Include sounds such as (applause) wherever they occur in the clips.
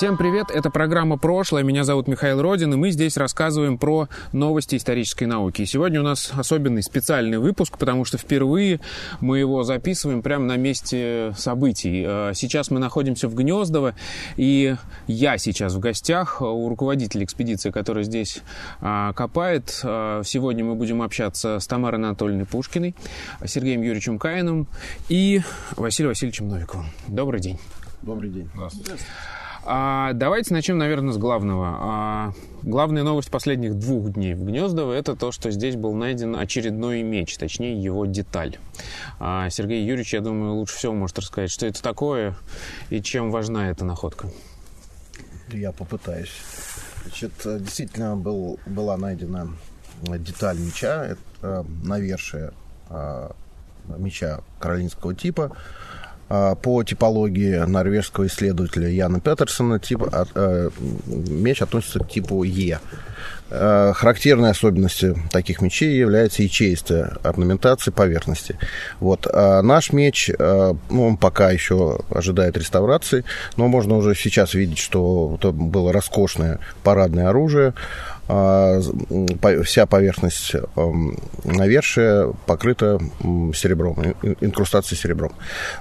Всем привет, это программа «Прошлое», меня зовут Михаил Родин, и мы здесь рассказываем про новости исторической науки. И сегодня у нас особенный специальный выпуск, потому что впервые мы его записываем прямо на месте событий. Э, сейчас мы находимся в Гнездово, и я сейчас в гостях у руководителя экспедиции, который здесь э, копает. Э, сегодня мы будем общаться с Тамарой Анатольевной Пушкиной, Сергеем Юрьевичем Каином и Василием Васильевичем Новиковым. Добрый день. Добрый день. Здравствуйте. А, давайте начнем, наверное, с главного. А, главная новость последних двух дней в Гнездово – это то, что здесь был найден очередной меч, точнее, его деталь. А, Сергей Юрьевич, я думаю, лучше всего может рассказать, что это такое и чем важна эта находка. Я попытаюсь. Значит, действительно был, была найдена деталь меча, это навершие а, меча каролинского типа – по типологии норвежского исследователя Яна Петерсона тип, э, меч относится к типу Е. Характерной особенностью таких мечей является ячеистая орнаментация поверхности. Вот. А наш меч, ну, он пока еще ожидает реставрации, но можно уже сейчас видеть, что это было роскошное парадное оружие, а, вся поверхность эм, навершия покрыта серебром, инкрустацией серебром.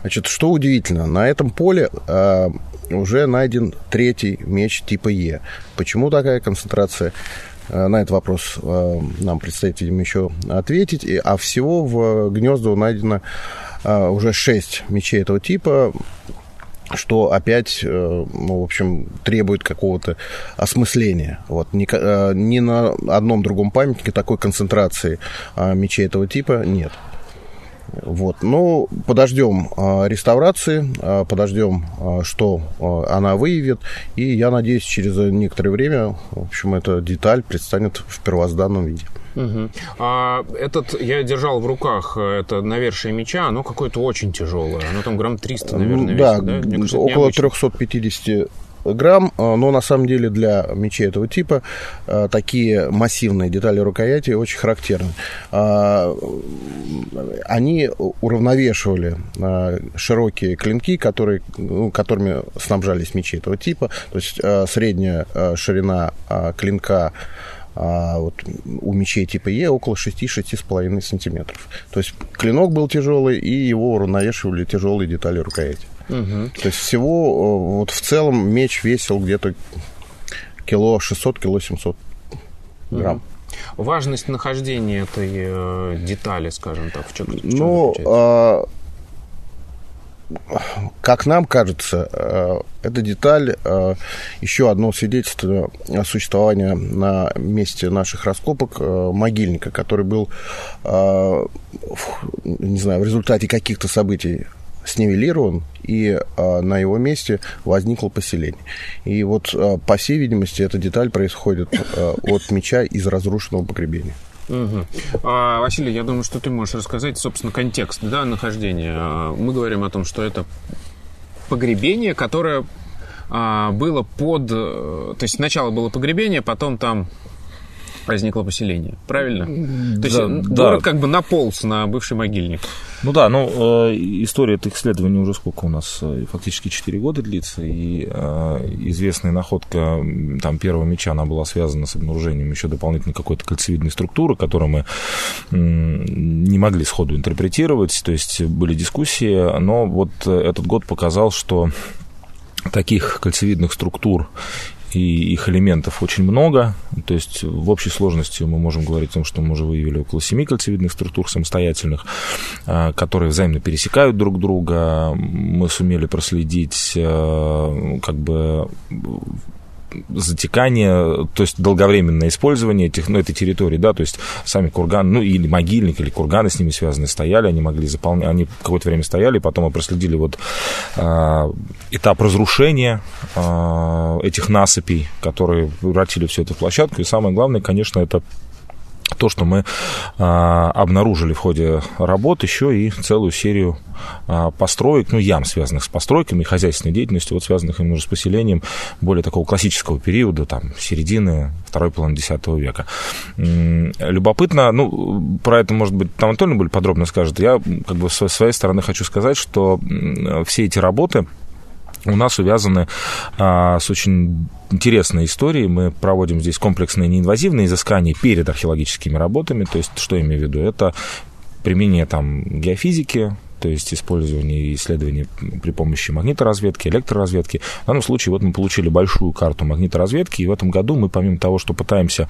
Значит, что удивительно, на этом поле а, уже найден третий меч типа Е. Почему такая концентрация? А, на этот вопрос нам предстоит, видимо, еще ответить. А всего в гнезду найдено уже шесть мечей этого типа что опять, э, ну, в общем, требует какого-то осмысления. Вот. Ни, э, ни на одном другом памятнике такой концентрации а, мечей этого типа нет. Вот. Ну, подождем а, реставрации, а, подождем, что она выявит, и я надеюсь, через некоторое время, в общем, эта деталь предстанет в первозданном виде. Угу. А этот я держал в руках, это навершие меча, оно какое-то очень тяжелое. Оно там грамм 300, наверное, да, весит, да? Мне кажется, около 350 грамм, а, но на самом деле для мечей этого типа а, такие массивные детали рукояти очень характерны. А, они уравновешивали широкие клинки, которые, ну, которыми снабжались мечи этого типа, то есть средняя ширина клинка а вот у мечей типа Е около 6-6,5 сантиметров. То есть клинок был тяжелый, и его уравновешивали тяжелые детали рукояти. Угу. То есть всего вот в целом меч весил где-то кило 600, кило 700 грамм. Угу. Важность нахождения этой э, детали, скажем так, в чем, в чем ну, как нам кажется, э, эта деталь э, еще одно свидетельство существования на месте наших раскопок э, могильника, который был, не знаю, в результате каких-то событий снивелирован, и на его месте возникло поселение. И вот, по всей видимости, эта деталь происходит от меча из разрушенного погребения. Угу. А, Василий, я думаю, что ты можешь рассказать, собственно, контекст да, нахождения. А, мы говорим о том, что это погребение, которое а, было под... То есть сначала было погребение, потом там возникло поселение. Правильно? То есть да, город да. как бы наполз на бывший могильник. Ну да, ну э, история этих исследований уже сколько у нас? Э, фактически 4 года длится, и э, известная находка там первого меча, она была связана с обнаружением еще дополнительной какой-то кольцевидной структуры, которую мы э, не могли сходу интерпретировать, то есть были дискуссии, но вот этот год показал, что таких кольцевидных структур и их элементов очень много. То есть в общей сложности мы можем говорить о том, что мы уже выявили около семи кольцевидных структур самостоятельных, а, которые взаимно пересекают друг друга. Мы сумели проследить а, как бы затекание, то есть долговременное использование этих, ну, этой территории, да, то есть сами курганы, ну, или могильник, или курганы с ними связаны, стояли, они могли заполнять, они какое-то время стояли, потом мы проследили вот э, этап разрушения э, этих насыпей, которые превратили все это в площадку, и самое главное, конечно, это то, что мы а, обнаружили в ходе работ еще и целую серию а, построек, ну, ям, связанных с постройками, хозяйственной деятельностью, вот связанных именно с поселением более такого классического периода, там, середины второй половины X века. Любопытно, ну, про это, может быть, там Антоний более подробно скажет. Я, как бы, с своей стороны хочу сказать, что все эти работы, у нас увязаны а, с очень интересной историей. Мы проводим здесь комплексные неинвазивные изыскания перед археологическими работами. То есть, что я имею в виду? Это применение там геофизики, то есть использование исследований при помощи магниторазведки, электроразведки. В данном случае вот мы получили большую карту магниторазведки, и в этом году мы, помимо того, что пытаемся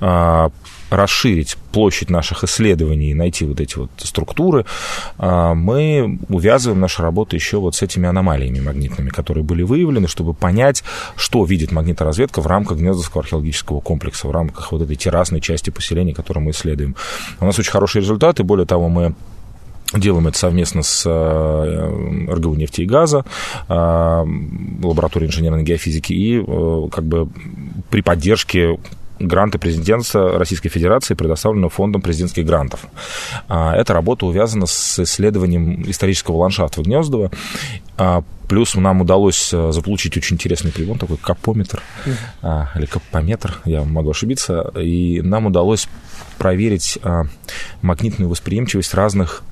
а, расширить площадь наших исследований и найти вот эти вот структуры, а, мы увязываем нашу работу еще вот с этими аномалиями магнитными, которые были выявлены, чтобы понять, что видит магниторазведка в рамках Гнездовского археологического комплекса, в рамках вот этой террасной части поселения, которую мы исследуем. У нас очень хорошие результаты, более того, мы Делаем это совместно с э, РГУ нефти и газа, э, лабораторией инженерной геофизики и э, как бы при поддержке гранты президентства Российской Федерации, предоставленного фондом президентских грантов. А, эта работа увязана с исследованием исторического ландшафта Гнездова. А, плюс нам удалось заполучить очень интересный прибор, такой капометр mm-hmm. или капометр, я могу ошибиться. И нам удалось проверить магнитную восприимчивость разных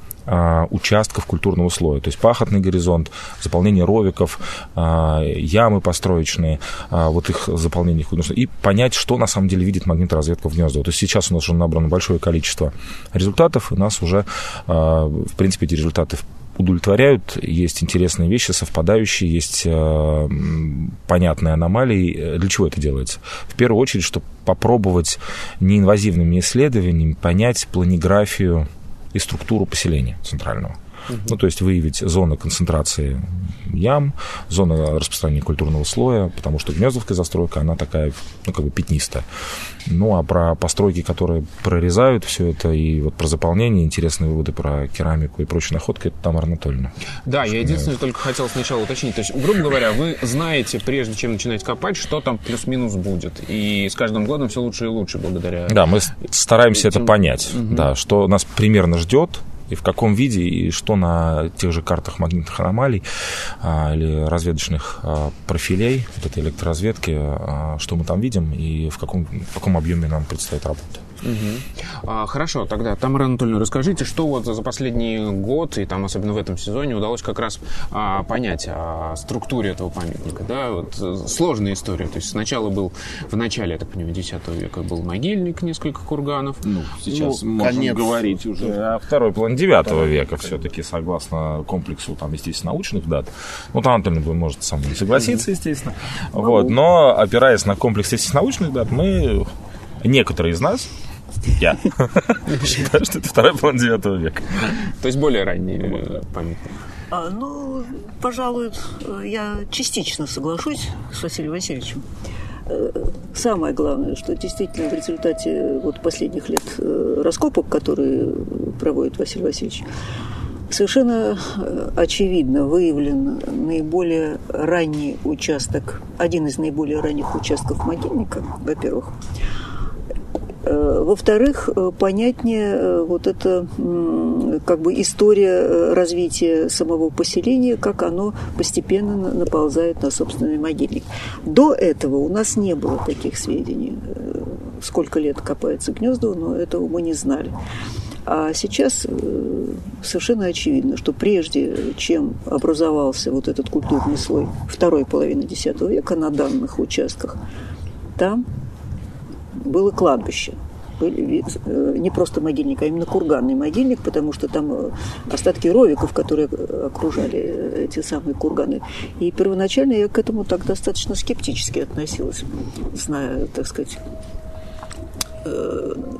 участков культурного слоя. То есть пахотный горизонт, заполнение ровиков, а, ямы построечные, а, вот их заполнение. И понять, что на самом деле видит магниторазведка в гнездо. То есть сейчас у нас уже набрано большое количество результатов, и нас уже, в принципе, эти результаты удовлетворяют, есть интересные вещи, совпадающие, есть э, понятные аномалии. Для чего это делается? В первую очередь, чтобы попробовать неинвазивными исследованиями понять планиграфию и структуру поселения центрального. Угу. Ну, то есть выявить зоны концентрации ям, зоны распространения культурного слоя, потому что гнездовская застройка, она такая, ну, как бы пятнистая. Ну, а про постройки, которые прорезают все это, и вот про заполнение, интересные выводы про керамику и прочие находки, это Тамара Анатольевна. Да, я единственное я... только хотел сначала уточнить. То есть, грубо говоря, вы знаете, прежде чем начинать копать, что там плюс-минус будет. И с каждым годом все лучше и лучше благодаря... Да, мы стараемся этим... это понять, угу. да, что нас примерно ждет, и в каком виде, и что на тех же картах магнитных аномалий а, или разведочных а, профилей вот этой электроразведки, а, что мы там видим и в каком, в каком объеме нам предстоит работать. Угу. А, хорошо, тогда, Тамара Анатольевна, расскажите, что вот за последний год, и там особенно в этом сезоне, удалось как раз а, понять о структуре этого памятника, да, вот э, сложная история, то есть сначала был, в начале, я так понимаю, X века был могильник, несколько курганов. Ну, сейчас ну, можно конец, говорить уже о второй половине 9 да, века все-таки, согласно комплексу, там, естественно, научных дат. Ну, там Анатольевна может со мной согласиться, естественно. Вот, но опираясь на комплекс, естественно, научных дат, мы некоторые из нас я (laughs) считаю, что это вторая половина 9 века. То есть более ранний э, памятник. А, ну, пожалуй, я частично соглашусь с Василием Васильевичем. Э, самое главное, что действительно в результате вот последних лет э, раскопок, которые проводит Василий Васильевич, совершенно очевидно выявлен наиболее ранний участок, один из наиболее ранних участков могильника, во-первых. Э, во-вторых, э, понятнее э, вот эта как бы история развития самого поселения, как оно постепенно наползает на собственный могильник. До этого у нас не было таких сведений. Сколько лет копается гнездо, но этого мы не знали. А сейчас совершенно очевидно, что прежде чем образовался вот этот культурный слой второй половины X века на данных участках, там было кладбище. Были, э, не просто могильник, а именно курганный могильник, потому что там э, остатки ровиков, которые окружали э, эти самые курганы. И первоначально я к этому так достаточно скептически относилась, зная, так сказать,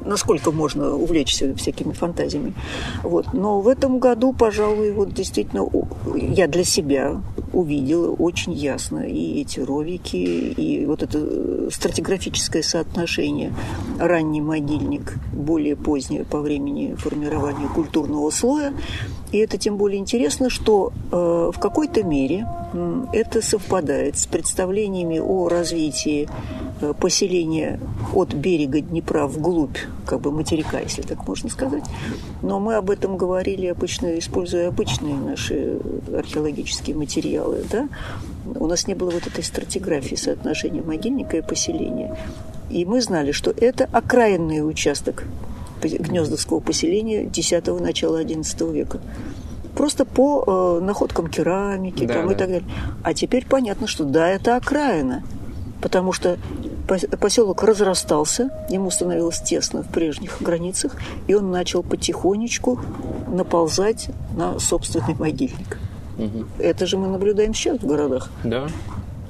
насколько можно увлечься всякими фантазиями. Вот. Но в этом году, пожалуй, вот действительно я для себя увидела очень ясно и эти ровики, и вот это стратиграфическое соотношение ранний могильник, более позднее по времени формирования культурного слоя. И это тем более интересно, что э, в какой-то мере э, это совпадает с представлениями о развитии э, поселение от берега Днепра вглубь, как бы материка, если так можно сказать. Но мы об этом говорили обычно, используя обычные наши археологические материалы. Да? У нас не было вот этой стратиграфии соотношения могильника и поселения. И мы знали, что это окраинный участок гнездовского поселения X начала XI века просто по э, находкам керамики да, там, да. и так далее. А теперь понятно, что да, это окраина, потому что поселок разрастался, ему становилось тесно в прежних границах, и он начал потихонечку наползать на собственный могильник. Угу. Это же мы наблюдаем сейчас в городах. Да.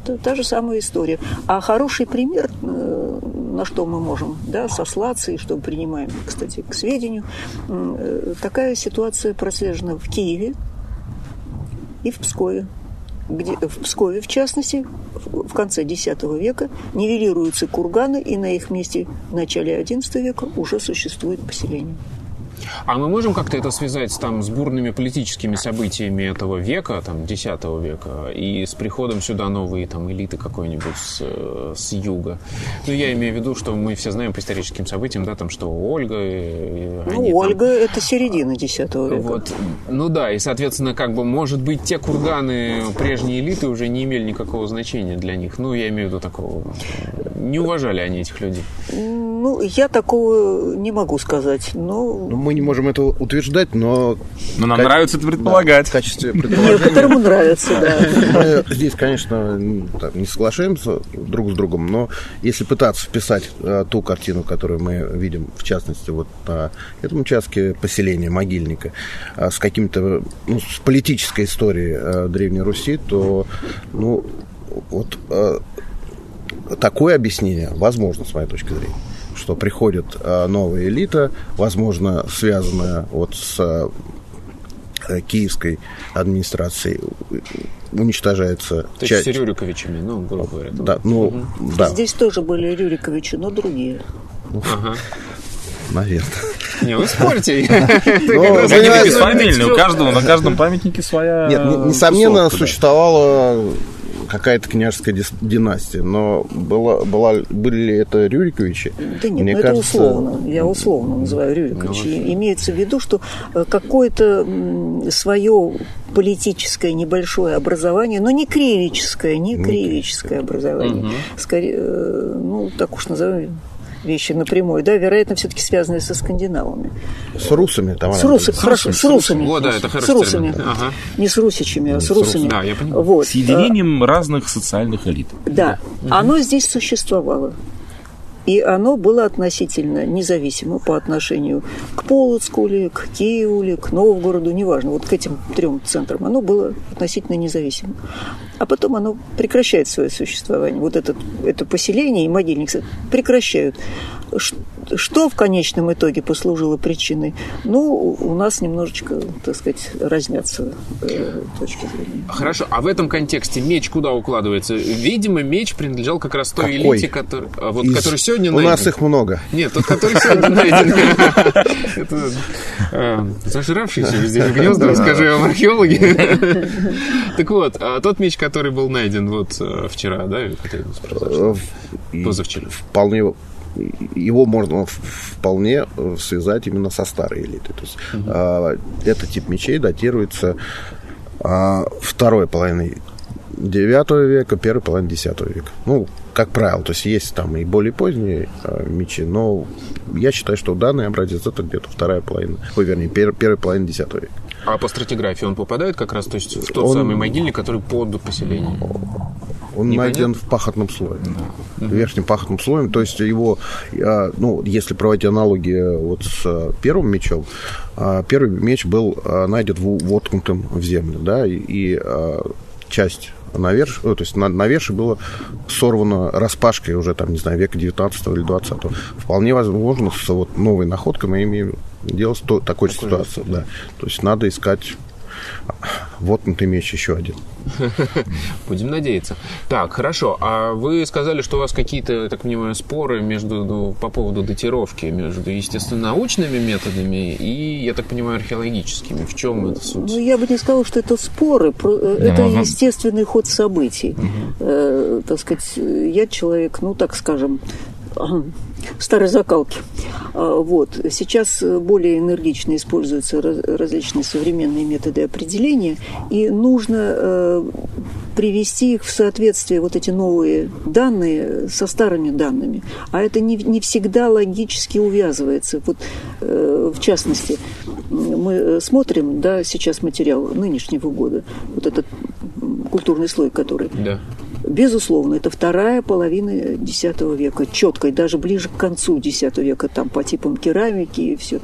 Это та же самая история. А хороший пример э, на что мы можем да, сослаться и что принимаем, кстати, к сведению. Э, такая ситуация прослежена в Киеве и в Пскове. Где, в Пскове, в частности, в конце X века нивелируются курганы, и на их месте в начале XI века уже существует поселение. А мы можем как-то это связать там, с бурными политическими событиями этого века, там, X века, и с приходом сюда новой там, элиты какой-нибудь с, с юга? Ну, я имею в виду, что мы все знаем по историческим событиям, да, там, что Ольга... Ну, они, Ольга там... – это середина X века. Вот, ну да, и, соответственно, как бы, может быть, те курганы прежней элиты уже не имели никакого значения для них. Ну, я имею в виду такого... Не уважали они этих людей. Ну, я такого не могу сказать, но... Ну, мы не можем это утверждать, но... Но нам как... нравится это предполагать. Да, в качестве предположения... Некоторому нравится, да. Мы здесь, конечно, не соглашаемся друг с другом, но если пытаться вписать а, ту картину, которую мы видим, в частности, вот на этом участке поселения могильника, а, с каким-то, ну, с политической историей а, Древней Руси, то, ну, вот такое объяснение возможно, с моей точки зрения что приходит э, новая элита, возможно, связанная вот с э, киевской администрацией уничтожается То часть. есть с Рюриковичами, ну, грубо говоря. Да, ну, угу. да. Здесь тоже были Рюриковичи, но другие. Ага. Наверное. Не, вы спорьте. (laughs) Ну, у каждого, на каждом памятнике своя Нет, несомненно, существовала какая-то княжеская династия, но была, была, были ли это Рюриковичи? Да нет, Мне ну кажется... это условно. Я условно называю Рюриковичи. Ну, Имеется в виду, что э, какое-то свое политическое небольшое образование, но не кривическое, не кривическое образование. Угу. Скорее, э, ну, так уж назовем вещи напрямую, да, вероятно, все-таки связанные со скандинавами. С русами, там. С русами, хорошо, с русами. Вот, да, это с русами. Ага. Не с русичами, а с русами. Да, я понимаю. Вот. Соединением разных социальных элит. Да, угу. оно здесь существовало. И оно было относительно независимо по отношению к Полоцку ли, к Киеву ли, к Новгороду, неважно, вот к этим трем центрам. Оно было относительно независимо. А потом оно прекращает свое существование. Вот этот, это поселение и могильник прекращают что в конечном итоге послужило причиной? Ну, у нас немножечко, так сказать, разнятся э, точки зрения. Хорошо, а в этом контексте меч куда укладывается? Видимо, меч принадлежал как раз той Какой? элите, который, а вот, Из... который сегодня найден. У нас их много. Нет, тот, который сегодня найден. Э, зажравшийся везде гнезда, расскажи вам археологи. Так вот, а тот меч, который был найден вот э, вчера, да, позавчера? Вполне его можно вполне э, связать именно со старой элитой. То есть угу. э, этот тип мечей датируется э, второй половиной 9 века, первой половиной 10 века. Ну, как правило, то есть есть там и более поздние э, мечи, но я считаю, что данный образец это где-то вторая половина, ой, вернее, пер, первая половина 10 века. А по стратиграфии он попадает как раз то есть, в тот он... самый могильник, который под поселением? Он не найден в пахотном слое, да. в верхнем пахотном слое. То есть его, а, ну, если проводить аналогии вот с первым мечом, а, первый меч был а, найден воткнутым в землю, да, и часть наверш, то есть на, наверши было сорвано распашкой уже там, не знаю, века 19 или 20 -го. Вполне возможно, с вот новой находкой мы имеем дело с то, такой, такой ситуацией. Да. То есть надо искать вот ты меч еще один. (laughs) Будем надеяться. Так, хорошо. А вы сказали, что у вас какие-то, так понимаю, споры между, ну, по поводу датировки между естественно-научными методами и, я так понимаю, археологическими. В чем это суть? Ну, я бы не сказала, что это споры. Э, это ну, естественный ход событий. Угу. Э, так сказать, я человек, ну, так скажем, старой закалки. А, вот. Сейчас более энергично используются различные современные методы определения, и нужно э, привести их в соответствие, вот эти новые данные, со старыми данными. А это не, не всегда логически увязывается. Вот, э, в частности, мы смотрим, да, сейчас материал нынешнего года, вот этот культурный слой, который да. Безусловно, это вторая половина X века, четко, и даже ближе к концу X века, там по типам керамики и все.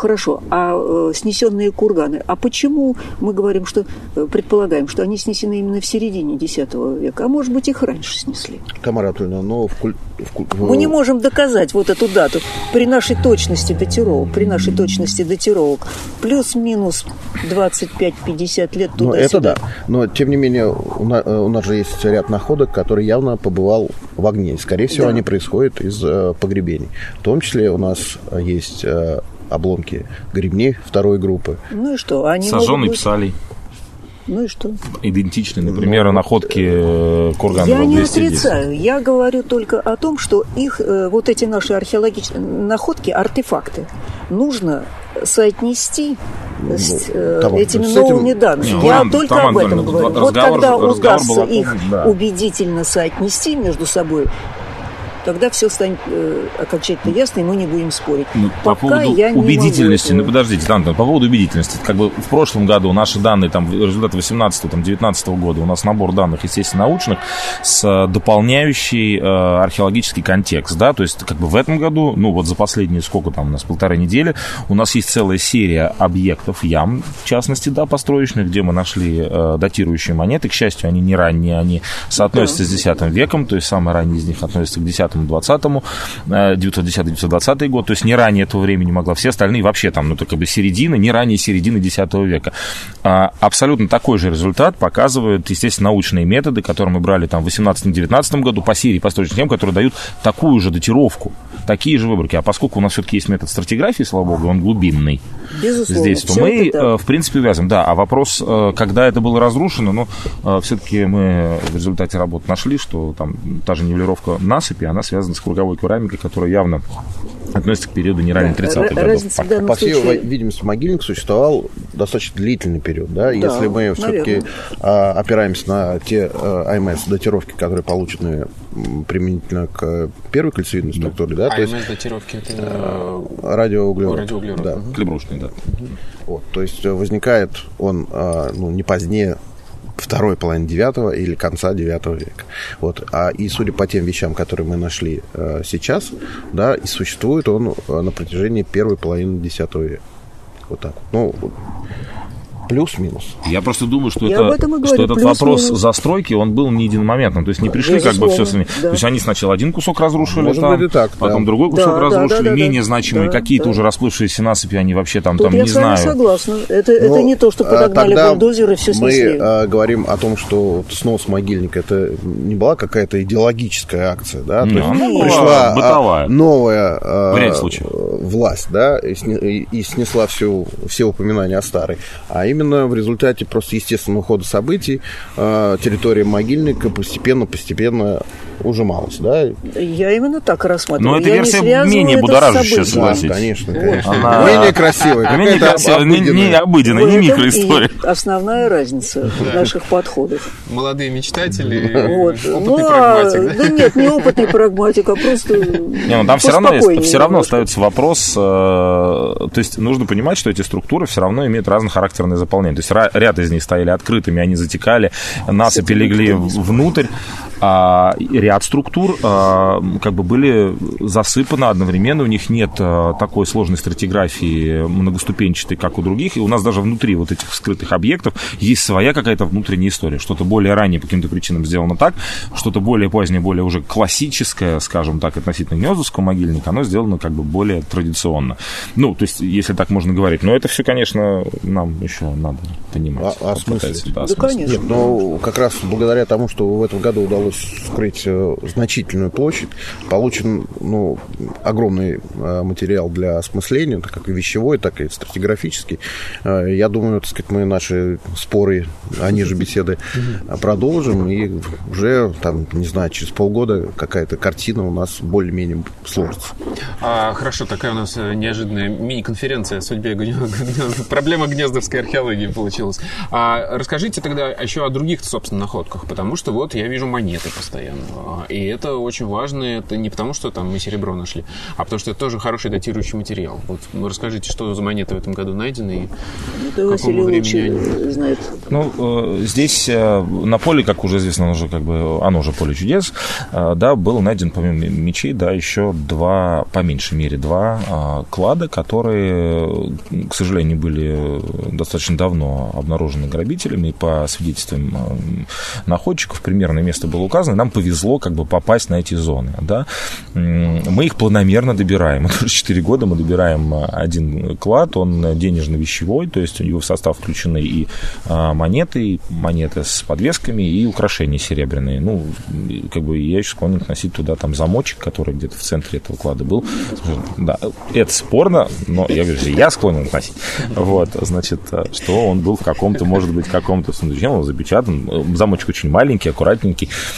Э, Хорошо, а э, снесенные курганы, а почему мы говорим, что э, предполагаем, что они снесены именно в середине X века, а может быть их раньше снесли? Тамара Анатольевна, но в, куль... в... Мы не можем доказать вот эту дату при нашей точности датировок, при нашей точности датировок плюс-минус 25-50 лет туда Ну это да, но тем не менее у нас, у нас же есть ряд находок, который явно побывал в огне. Скорее всего, да. они происходят из э, погребений. В том числе у нас есть э, обломки гребней второй группы. Ну и что? Они Сожженный быть... псалий. Ну и что? Идентичны, например, ну, находки э, курганов Я не отрицаю. Я говорю только о том, что их, э, вот эти наши археологические находки, артефакты, нужно соотнести ну, с э, там, этими с новыми этим... данными. Не, Я только там, об этом говорю. Разговор, вот когда удастся их да. убедительно соотнести между собой, тогда все станет э, окончательно ясно, и мы не будем спорить. Ну, по поводу я убедительности, ну подождите, Антон, по поводу убедительности, как бы в прошлом году наши данные, там, результаты 18-19 года, у нас набор данных, естественно, научных, с э, дополняющий э, археологический контекст, да, то есть, как бы в этом году, ну, вот за последние, сколько там у нас, полторы недели, у нас есть целая серия объектов, ям, в частности, да, построечных, где мы нашли э, датирующие монеты, к счастью, они не ранние, они соотносятся да. с X веком, то есть самые ранние из них относятся к X 910-му, 910-920 год, то есть не ранее этого времени могла, все остальные вообще там, ну, то как бы середина, не ранее середины X века. А, абсолютно такой же результат показывают, естественно, научные методы, которые мы брали там в 18-19 году по серии построечных тем, которые дают такую же датировку, такие же выборки. А поскольку у нас все-таки есть метод стратиграфии, слава богу, он глубинный Безусловно, здесь, то мы, это, да. Э, в принципе, увязываем. Да, а вопрос, э, когда это было разрушено, ну, э, все-таки мы в результате работы нашли, что там та же нивелировка насыпи, она связана с круговой керамикой, которая явно относится к периоду не ранее 30-х да, годов. По всей случае... видимости, могильник существовал достаточно длительный период. Да? да Если мы все-таки а, опираемся на те а, АМС датировки, которые получены применительно к первой кольцевидной структуре. Да. Да? АМС есть, датировки это а, радиоуглерод. радиоуглерод. Да. Угу. Клебрушный, да. Вот, то есть возникает он а, ну, не позднее второй половины девятого или конца девятого века. Вот. А, и судя по тем вещам, которые мы нашли э, сейчас, да, и существует он э, на протяжении первой половины десятого века. Вот так. Ну, Плюс-минус. Я просто думаю, что, это, что этот вопрос застройки, он был не единомоментным. То есть не пришли как бы все сами. Да. То есть они сначала один кусок разрушили Может там, быть так, потом да. другой кусок да, разрушили, да, да, менее да, значимые, да, какие-то да. уже расплывшиеся насыпи, они вообще там, Тут там я не знаю. Я согласна. Это, это ну, не то, что а, подогнали бульдозеры, все снесли. Мы а, говорим о том, что снос могильника, это не была какая-то идеологическая акция, да? То есть ну, пришла бытовая. новая а, власть, да, и, и снесла всю, все упоминания о старой. А именно именно в результате просто естественного хода событий э, территория могильника постепенно-постепенно ужималась, да? Я именно так рассматриваю. Но эта версия менее будоражащая, согласитесь. Да, конечно, конечно. Она... Менее красивая. Менее красивая, не, не обыденная, не микроистория. Основная разница наших подходов. Молодые мечтатели, вот. опытный ну, прагматик. Да? да нет, не опытный прагматик, а просто не, ну, Там все равно, есть, все равно остается вопрос, э, то есть нужно понимать, что эти структуры все равно имеют разнохарактерные заполнения. То есть ряд из них стояли открытыми, они затекали, насыпи легли внутрь. А ряд структур а, как бы были засыпаны одновременно, у них нет а, такой сложной стратиграфии многоступенчатой, как у других, и у нас даже внутри вот этих скрытых объектов есть своя какая-то внутренняя история. Что-то более ранее по каким-то причинам сделано так, что-то более позднее, более уже классическое, скажем так, относительно Гнездовского могильника, оно сделано как бы более традиционно. Ну, то есть, если так можно говорить. Но это все, конечно, нам еще надо понимать. А, а смысле? Да, да конечно. Нет, но как раз благодаря тому, что в этом году удалось скрыть э, значительную площадь, получен ну, огромный э, материал для осмысления, как и вещевой, так и стратиграфический. Э, я думаю, так сказать, мы наши споры, они же беседы продолжим, и уже, там, не знаю, через полгода какая-то картина у нас более-менее сложится. А, хорошо, такая у нас неожиданная мини-конференция о судьбе проблема гнездовской археологии получилась. А расскажите тогда еще о других, собственно, находках, потому что вот я вижу монеты постоянно. И это очень важно, это не потому, что там мы серебро нашли, а потому что это тоже хороший датирующий материал. Вот расскажите, что за монеты в этом году найдены и это Василий времени они... знает. Ну, э, здесь э, на поле, как уже известно, оно уже как бы, оно уже поле чудес, э, да, был найден помимо мечей, да, еще два, по меньшей мере, два клада, которые, к сожалению, были достаточно давно обнаружены грабителями, и по свидетельствам находчиков примерное место было указано, нам повезло как бы попасть на эти зоны, да. Мы их планомерно добираем, (laughs) это уже 4 года мы добираем один клад, он денежно-вещевой, то есть у него в состав включены и а, монеты, и монеты с подвесками, и украшения серебряные. Ну, как бы я еще склонен носить туда там замочек, который где-то в центре этого клада был. Да, это спорно, но я говорю, я склонен носить. Вот, значит, что он был в каком-то, может быть, каком-то сундучке, он запечатан. Замочек очень маленький, аккуратненький.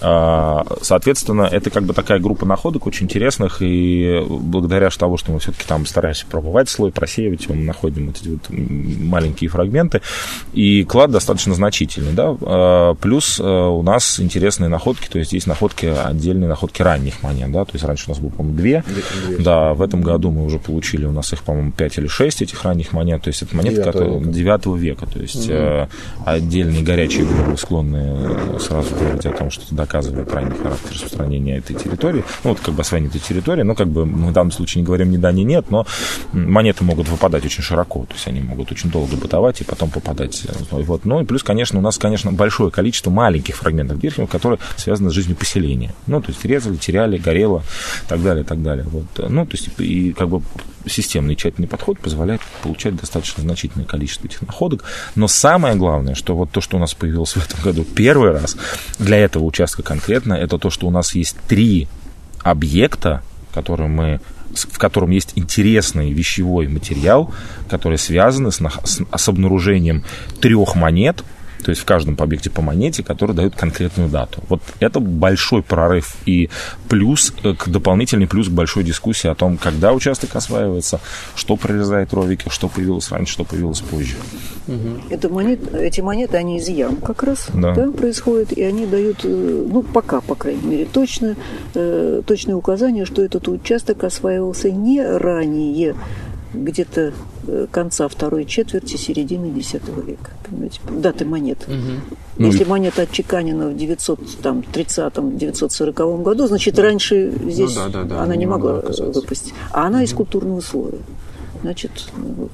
А, соответственно, это как бы такая группа находок очень интересных, и благодаря того, что мы все-таки там стараемся пробывать слой, просеивать мы находим эти вот маленькие фрагменты, и клад достаточно значительный, да, а, плюс а, у нас интересные находки, то есть есть находки, отдельные находки ранних монет, да, то есть раньше у нас было, по-моему, две, да, в этом году мы уже получили, у нас их, по-моему, пять или шесть этих ранних монет, то есть это монеты, 9 которые века. 9 века, то есть угу. отдельные горячие головы склонны сразу говорить о том, что это доказывает ранний характер распространения этой территории, ну, вот как бы освоение этой территории, но как бы мы в данном случае не говорим ни да, ни нет, но монеты могут выпадать очень широко, то есть они могут очень долго бытовать и потом попадать. Вот. Ну и плюс, конечно, у нас, конечно, большое количество маленьких фрагментов дирхемов, которые связаны с жизнью поселения. Ну, то есть резали, теряли, горело, так далее, так далее. Вот. Ну, то есть и как бы системный тщательный подход позволяет получать достаточно значительное количество этих находок. Но самое главное, что вот то, что у нас появилось в этом году первый раз, для этого участка конкретно, это то, что у нас есть три объекта, которые мы в котором есть интересный вещевой материал, который связан с, с, с обнаружением трех монет, то есть в каждом объекте по монете, который дают конкретную дату. Вот это большой прорыв и плюс, э, к дополнительный плюс к большой дискуссии о том, когда участок осваивается, что прорезает ровики, что появилось раньше, что появилось позже. Это монет, эти монеты, они из ям как раз да. Да, происходят, и они дают, э, ну, пока, по крайней мере, точно, э, точное указание, что этот участок осваивался не ранее где-то э, конца второй четверти, середины X века. Понимаете, даты монет. Угу. Если ну, монета отчеканена в 930-940 году, значит, раньше здесь ну, да, да, да, она не, могла выпасть. А она из культурного слоя. Значит, ну,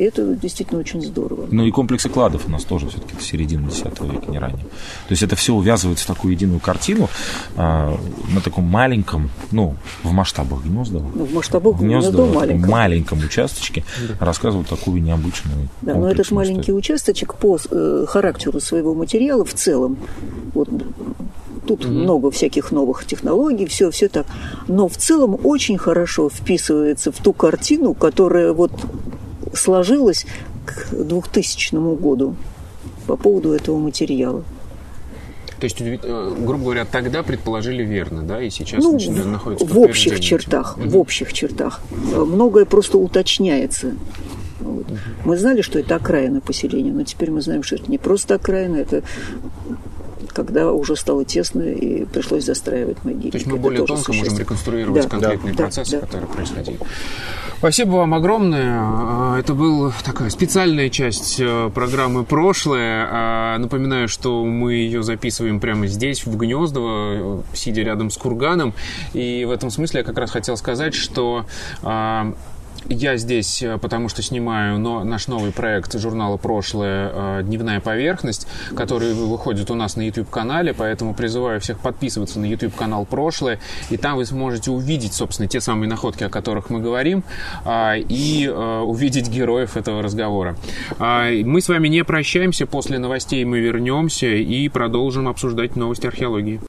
и это действительно очень здорово. Ну и комплексы кладов у нас тоже все-таки середина X века, не ранее. То есть это все увязывается в такую единую картину а, на таком маленьком, ну, в масштабах Гнездова. Ну, в масштабах Гнездова, Гнездова маленьком. маленьком участочке да. рассказывают такую необычную Да, но этот маленький историю. участочек по э, характеру своего материала в целом, вот тут mm-hmm. много всяких новых технологий, все, все так. Но в целом очень хорошо вписывается в ту картину, которая вот сложилась к 2000 году по поводу этого материала. То есть, э, грубо говоря, тогда предположили верно, да, и сейчас ну, находится в общих чертах, угу. в общих чертах. Многое просто уточняется. Вот. Угу. Мы знали, что это окраина поселения, но теперь мы знаем, что это не просто окраина, это когда уже стало тесно и пришлось застраивать могилы. То есть мы более тонко можем реконструировать да, конкретные да, процессы, да, которые происходили. Спасибо вам огромное. А, это была такая специальная часть э, программы «Прошлое». А, напоминаю, что мы ее записываем прямо здесь, в Гнездово, сидя рядом с курганом. И в этом смысле я как раз хотел сказать, что а, я здесь, э, потому что снимаю но, наш новый проект журнала «Прошлое. Э, Дневная поверхность», который выходит у нас на YouTube-канале, поэтому призываю всех подписываться на YouTube-канал «Прошлое», и там вы сможете увидеть, собственно, те самые находки, о которых мы говорим, а, и э, увидеть героев этого разговора. А, мы с вами не прощаемся, после новостей мы вернемся и продолжим обсуждать новости археологии.